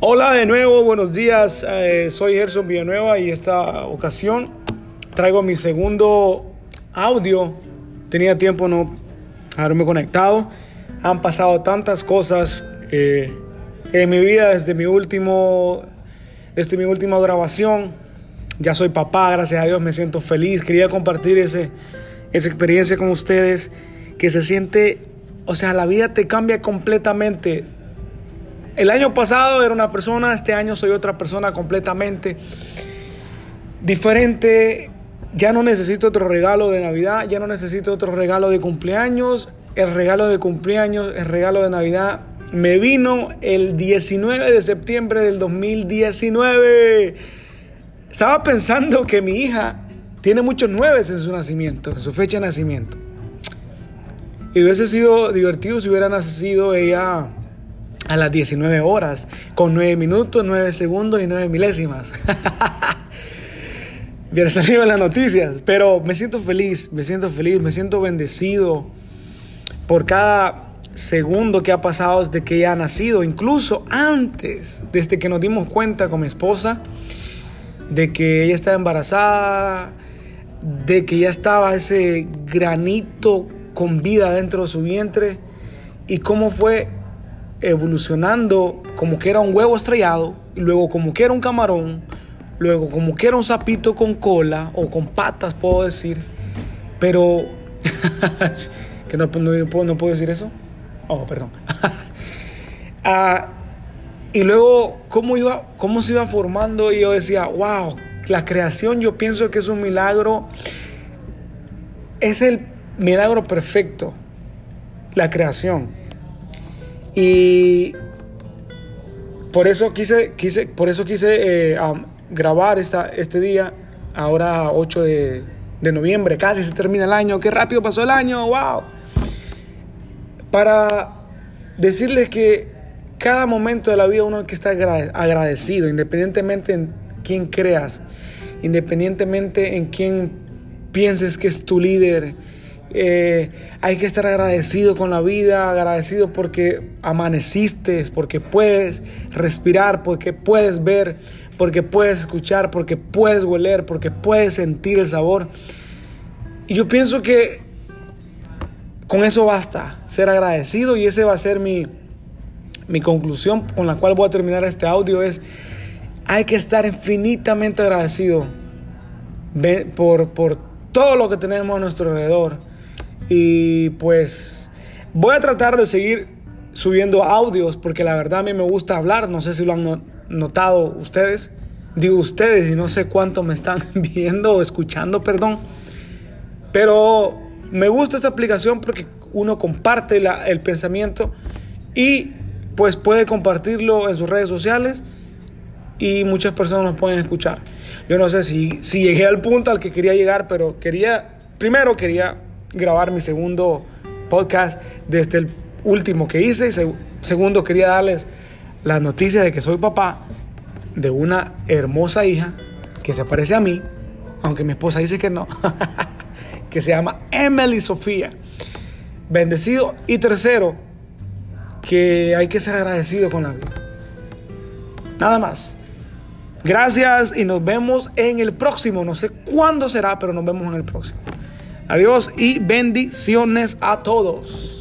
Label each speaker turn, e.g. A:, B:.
A: Hola de nuevo, buenos días. Eh, soy Gerson Villanueva y esta ocasión traigo mi segundo audio. Tenía tiempo no haberme conectado. Han pasado tantas cosas eh, en mi vida desde mi último, desde mi última grabación. Ya soy papá, gracias a Dios, me siento feliz. Quería compartir ese, esa experiencia con ustedes, que se siente, o sea, la vida te cambia completamente el año pasado era una persona, este año soy otra persona completamente diferente. Ya no necesito otro regalo de Navidad, ya no necesito otro regalo de cumpleaños. El regalo de cumpleaños, el regalo de Navidad me vino el 19 de septiembre del 2019. Estaba pensando que mi hija tiene muchos nueves en su nacimiento, en su fecha de nacimiento. Y hubiese sido divertido si hubiera nacido ella a las 19 horas, con 9 minutos, 9 segundos y 9 milésimas. Hubiera salido en las noticias, pero me siento feliz, me siento feliz, me siento bendecido por cada segundo que ha pasado desde que ella ha nacido, incluso antes, desde que nos dimos cuenta con mi esposa de que ella estaba embarazada, de que ya estaba ese granito con vida dentro de su vientre y cómo fue evolucionando como que era un huevo estrellado, y luego como que era un camarón, luego como que era un sapito con cola o con patas, puedo decir, pero que no, no, puedo, decir eso. Oh, perdón. Ah, y luego cómo iba, cómo se iba formando y yo decía, wow, la creación yo pienso que es un milagro, es el milagro perfecto, la creación. Y por eso quise, quise, por eso quise eh, grabar esta, este día, ahora 8 de, de noviembre, casi se termina el año, qué rápido pasó el año, wow. Para decirles que cada momento de la vida uno hay que estar agradecido, independientemente en quién creas, independientemente en quién pienses que es tu líder, eh, hay que estar agradecido con la vida, agradecido porque amaneciste, porque puedes respirar, porque puedes ver, porque puedes escuchar, porque puedes oler, porque puedes sentir el sabor. Y yo pienso que con eso basta, ser agradecido y ese va a ser mi, mi conclusión con la cual voy a terminar este audio es, hay que estar infinitamente agradecido por, por todo lo que tenemos a nuestro alrededor y pues voy a tratar de seguir subiendo audios porque la verdad a mí me gusta hablar. No sé si lo han notado ustedes. Digo ustedes y no sé cuánto me están viendo o escuchando, perdón. Pero me gusta esta aplicación porque uno comparte el pensamiento y pues puede compartirlo en sus redes sociales y muchas personas nos pueden escuchar. Yo no sé si, si llegué al punto al que quería llegar, pero quería, primero quería grabar mi segundo podcast desde el último que hice. Segundo, quería darles la noticia de que soy papá de una hermosa hija que se parece a mí, aunque mi esposa dice que no, que se llama Emily Sofía. Bendecido. Y tercero, que hay que ser agradecido con la vida. Nada más. Gracias y nos vemos en el próximo. No sé cuándo será, pero nos vemos en el próximo. Adiós y bendiciones a todos.